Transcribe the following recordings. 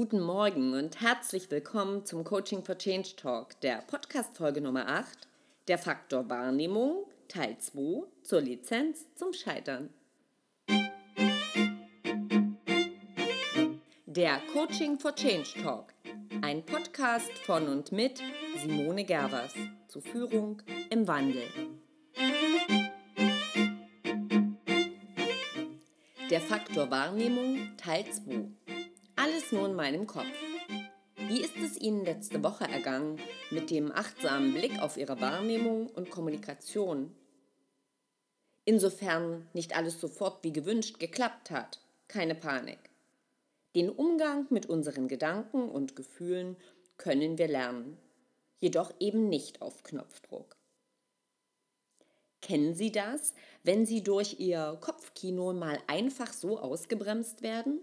Guten Morgen und herzlich willkommen zum Coaching for Change Talk, der Podcast-Folge Nummer 8, der Faktor Wahrnehmung, Teil 2 zur Lizenz zum Scheitern. Der Coaching for Change Talk, ein Podcast von und mit Simone Gervers zur Führung im Wandel. Der Faktor Wahrnehmung Teil 2. Alles nur in meinem Kopf. Wie ist es Ihnen letzte Woche ergangen mit dem achtsamen Blick auf Ihre Wahrnehmung und Kommunikation? Insofern nicht alles sofort wie gewünscht geklappt hat, keine Panik. Den Umgang mit unseren Gedanken und Gefühlen können wir lernen, jedoch eben nicht auf Knopfdruck. Kennen Sie das, wenn Sie durch Ihr Kopfkino mal einfach so ausgebremst werden?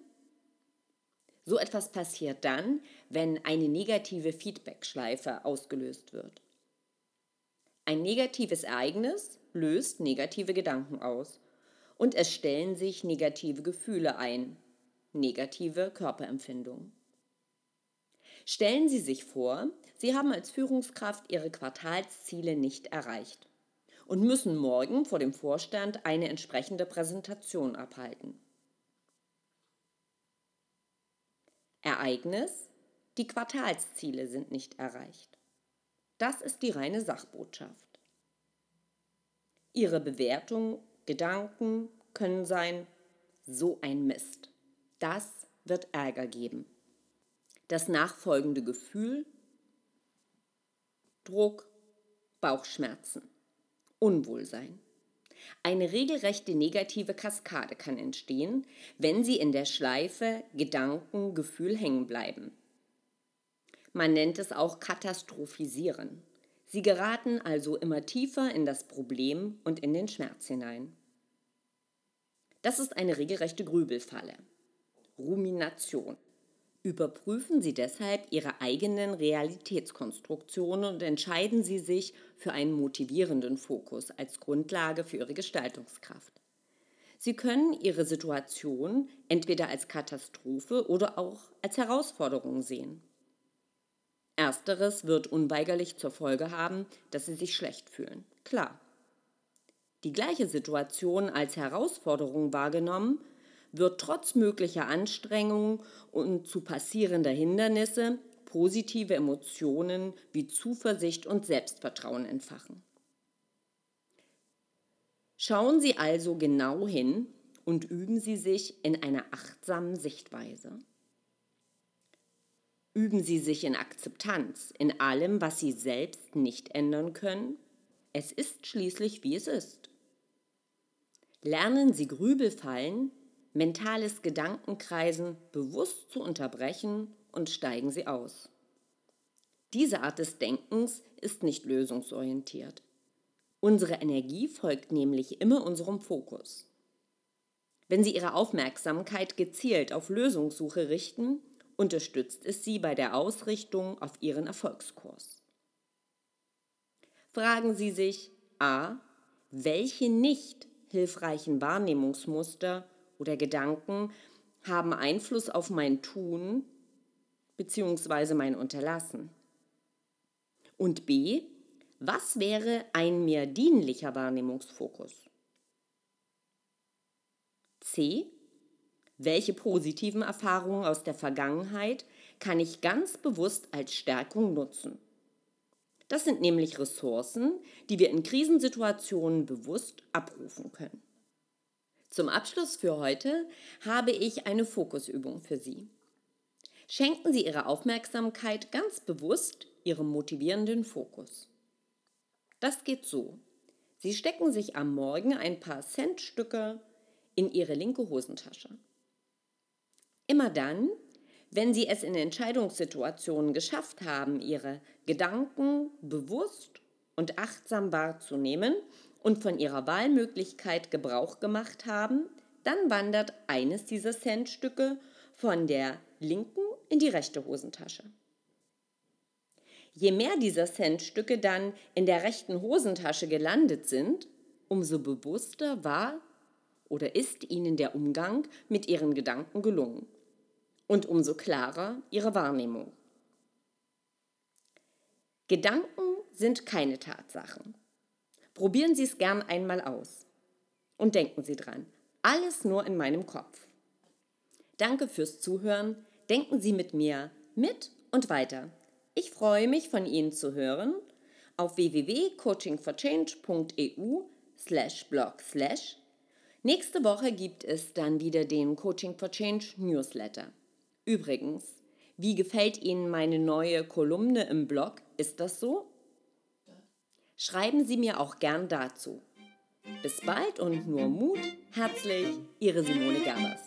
So etwas passiert dann, wenn eine negative Feedbackschleife ausgelöst wird. Ein negatives Ereignis löst negative Gedanken aus und es stellen sich negative Gefühle ein, negative Körperempfindungen. Stellen Sie sich vor, Sie haben als Führungskraft Ihre Quartalsziele nicht erreicht und müssen morgen vor dem Vorstand eine entsprechende Präsentation abhalten. Ereignis, die Quartalsziele sind nicht erreicht. Das ist die reine Sachbotschaft. Ihre Bewertung, Gedanken können sein, so ein Mist. Das wird Ärger geben. Das nachfolgende Gefühl, Druck, Bauchschmerzen, Unwohlsein. Eine regelrechte negative Kaskade kann entstehen, wenn Sie in der Schleife Gedanken, Gefühl hängen bleiben. Man nennt es auch Katastrophisieren. Sie geraten also immer tiefer in das Problem und in den Schmerz hinein. Das ist eine regelrechte Grübelfalle. Rumination. Überprüfen Sie deshalb Ihre eigenen Realitätskonstruktionen und entscheiden Sie sich für einen motivierenden Fokus als Grundlage für Ihre Gestaltungskraft. Sie können Ihre Situation entweder als Katastrophe oder auch als Herausforderung sehen. Ersteres wird unweigerlich zur Folge haben, dass Sie sich schlecht fühlen. Klar. Die gleiche Situation als Herausforderung wahrgenommen wird trotz möglicher Anstrengungen und zu passierender Hindernisse positive Emotionen wie Zuversicht und Selbstvertrauen entfachen. Schauen Sie also genau hin und üben Sie sich in einer achtsamen Sichtweise. Üben Sie sich in Akzeptanz in allem, was Sie selbst nicht ändern können. Es ist schließlich, wie es ist. Lernen Sie Grübelfallen mentales Gedankenkreisen bewusst zu unterbrechen und steigen sie aus. Diese Art des Denkens ist nicht lösungsorientiert. Unsere Energie folgt nämlich immer unserem Fokus. Wenn Sie Ihre Aufmerksamkeit gezielt auf Lösungssuche richten, unterstützt es Sie bei der Ausrichtung auf Ihren Erfolgskurs. Fragen Sie sich a. Welche nicht hilfreichen Wahrnehmungsmuster oder Gedanken haben Einfluss auf mein Tun bzw. mein Unterlassen. Und b, was wäre ein mir dienlicher Wahrnehmungsfokus? C, welche positiven Erfahrungen aus der Vergangenheit kann ich ganz bewusst als Stärkung nutzen? Das sind nämlich Ressourcen, die wir in Krisensituationen bewusst abrufen können. Zum Abschluss für heute habe ich eine Fokusübung für Sie. Schenken Sie Ihre Aufmerksamkeit ganz bewusst Ihrem motivierenden Fokus. Das geht so. Sie stecken sich am Morgen ein paar Centstücke in Ihre linke Hosentasche. Immer dann, wenn Sie es in Entscheidungssituationen geschafft haben, Ihre Gedanken bewusst und achtsam wahrzunehmen und von ihrer Wahlmöglichkeit Gebrauch gemacht haben, dann wandert eines dieser Centstücke von der linken in die rechte Hosentasche. Je mehr dieser Centstücke dann in der rechten Hosentasche gelandet sind, umso bewusster war oder ist ihnen der Umgang mit ihren Gedanken gelungen. und umso klarer Ihre Wahrnehmung. Gedanken sind keine Tatsachen. Probieren Sie es gern einmal aus. Und denken Sie dran, alles nur in meinem Kopf. Danke fürs Zuhören. Denken Sie mit mir mit und weiter. Ich freue mich, von Ihnen zu hören auf www.coachingforchange.eu slash blog slash. Nächste Woche gibt es dann wieder den Coaching for Change Newsletter. Übrigens, wie gefällt Ihnen meine neue Kolumne im Blog? Ist das so? Schreiben Sie mir auch gern dazu. Bis bald und nur Mut. Herzlich, Ihre Simone Gerbers.